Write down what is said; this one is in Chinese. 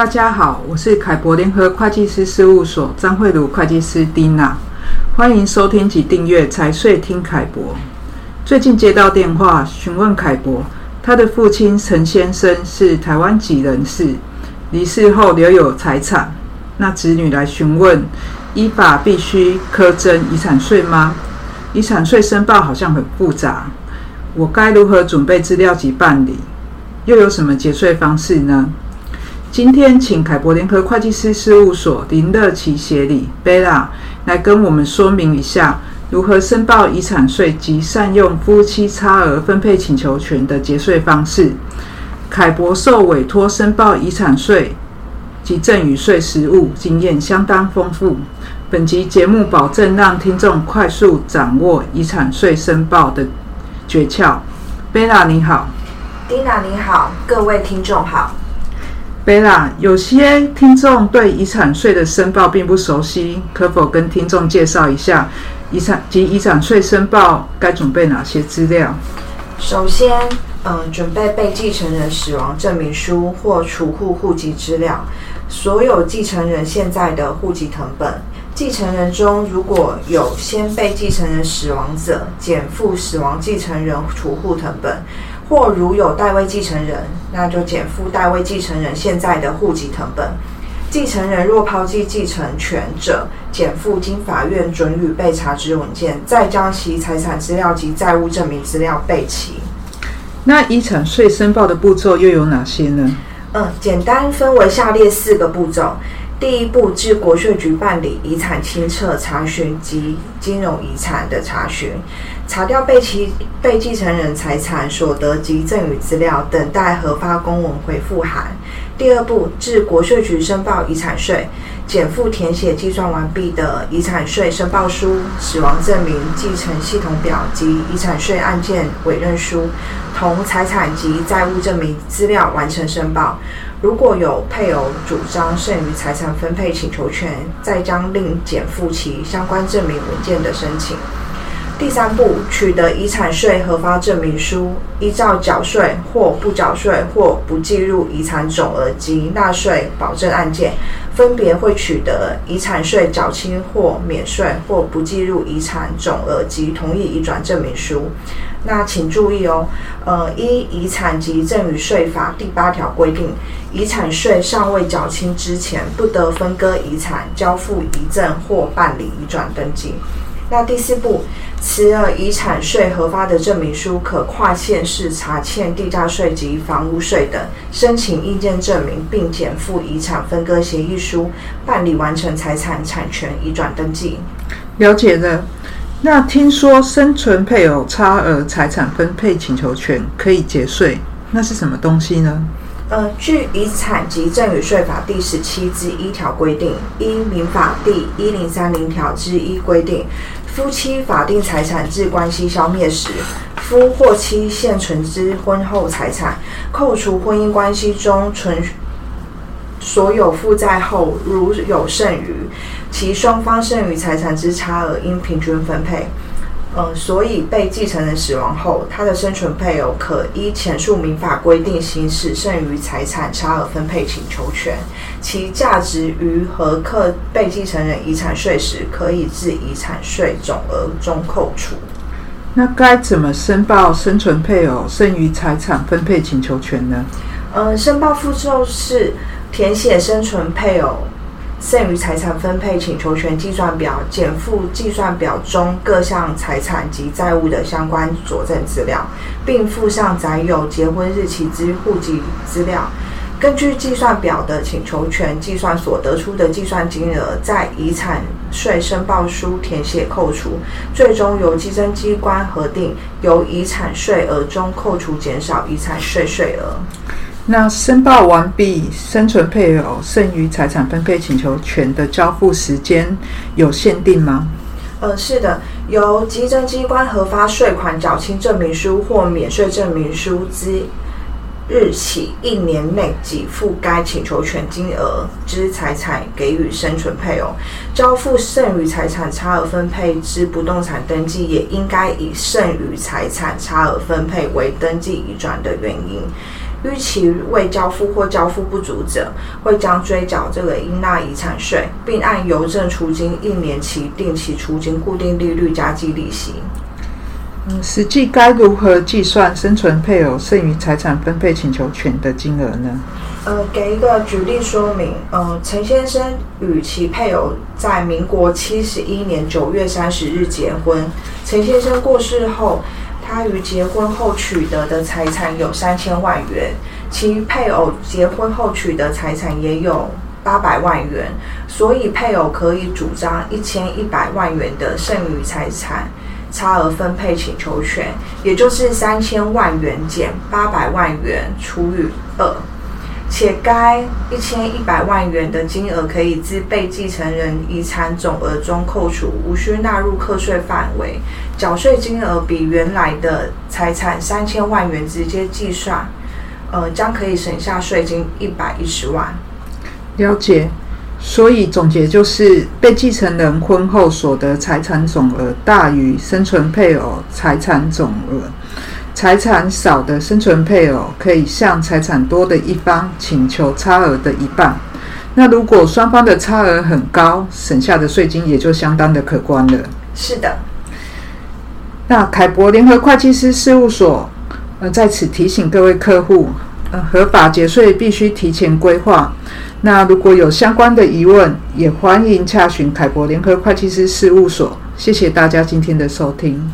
大家好，我是凯博联合会计师事务所张慧茹会计师蒂娜，欢迎收听及订阅财税听凯博。最近接到电话询问凯博，他的父亲陈先生是台湾籍人士，离世后留有财产，那子女来询问，依法必须苛征遗产税吗？遗产税申报好像很复杂，我该如何准备资料及办理？又有什么节税方式呢？今天请凯博联合会计师事务所林乐琪协理贝拉来跟我们说明一下如何申报遗产税及善用夫妻差额分配请求权的节税方式。凯博受委托申报遗产税及赠与税实务经验相当丰富，本集节目保证让听众快速掌握遗产税申报的诀窍。贝拉你好，蒂娜你好，各位听众好。有些听众对遗产税的申报并不熟悉，可否跟听众介绍一下遗产及遗产税申报该准备哪些资料？首先，嗯，准备被继承人死亡证明书或储户户籍资料，所有继承人现在的户籍成本。继承人中如果有先被继承人死亡者，减负死亡继承人储户成本。或如有代位继承人，那就减负代位继承人现在的户籍成本。继承人若抛弃继承权者，减负经法院准予被查之文件，再将其财产资料及债务证明资料备齐。那遗产税申报的步骤又有哪些呢？嗯，简单分为下列四个步骤。第一步，至国税局办理遗产清册查询及金融遗产的查询，查调被其被继承人财产、所得及赠与资料，等待核发公文回复函。第二步，至国税局申报遗产税，减负填写计算完毕的遗产税申报书、死亡证明、继承系统表及遗产税案件委任书，同财产及债务证明资料完成申报。如果有配偶主张剩余财产分配请求权，再将另减负其相关证明文件的申请。第三步，取得遗产税核发证明书，依照缴税或不缴税或不计入遗产总额及纳税保证案件，分别会取得遗产税缴清或免税或不计入遗产总额及同意移转证明书。那请注意哦，呃，依遗产及赠与税法第八条规定，遗产税尚未缴清之前，不得分割遗产、交付遗赠或办理移转登记。那第四步，持了遗产税核发的证明书，可跨县市查欠地价税及房屋税等，申请意见证明，并减负遗产分割协议书，办理完成财产产权移转登记。了解了。那听说生存配偶差额财产分配请求权可以节税，那是什么东西呢？呃，据遗产及赠与税法第十七之一条规定，依民法第一零三零条之一规定，夫妻法定财产制关系消灭时，夫或妻现存之婚后财产，扣除婚姻关系中存所有负债后，如有剩余，其双方剩余财产之差额应平均分配。呃，所以被继承人死亡后，他的生存配偶可依前述民法规定行使剩余财产差额分配请求权，其价值于核课被继承人遗产税时，可以自遗产税总额中扣除。那该怎么申报生存配偶剩余财产分配请求权呢？呃，申报步骤是填写生存配偶。剩余财产分配请求权计算表，减负计算表中各项财产及债务的相关佐证资料，并附上载有结婚日期之户籍资料。根据计算表的请求权计算所得出的计算金额，在遗产税申报书填写扣除，最终由计征机关核定，由遗产税额中扣除减少遗产税税额。那申报完毕，生存配偶剩余财产分配请求权的交付时间有限定吗？呃，是的，由稽征机关核发税款缴清证明书或免税证明书之日起一年内给付该请求权金额之财产给予生存配偶，交付剩余财产差额分配之不动产登记，也应该以剩余财产差额分配为登记移转的原因。逾期未交付或交付不足者，会将追缴这个应纳遗产税，并按邮政储金一年期定期储金固定利率加计利息。嗯，实际该如何计算生存配偶剩余财产分配请求权的金额呢？呃，给一个举例说明。呃，陈先生与其配偶在民国七十一年九月三十日结婚。陈先生过世后，他于结婚后取得的财产有三千万元，其配偶结婚后取得财产也有八百万元，所以配偶可以主张一千一百万元的剩余财产差额分配请求权，也就是三千万元减八百万元除以二。且该一千一百万元的金额可以自被继承人遗产总额中扣除，无需纳入课税范围。缴税金额比原来的财产三千万元直接计算，呃，将可以省下税金一百一十万。了解。所以总结就是，被继承人婚后所得财产总额大于生存配偶财产总额。财产少的生存配偶可以向财产多的一方请求差额的一半。那如果双方的差额很高，省下的税金也就相当的可观了。是的。那凯博联合会计师事务所呃在此提醒各位客户，呃合法节税必须提前规划。那如果有相关的疑问，也欢迎洽询凯博联合会计师事务所。谢谢大家今天的收听。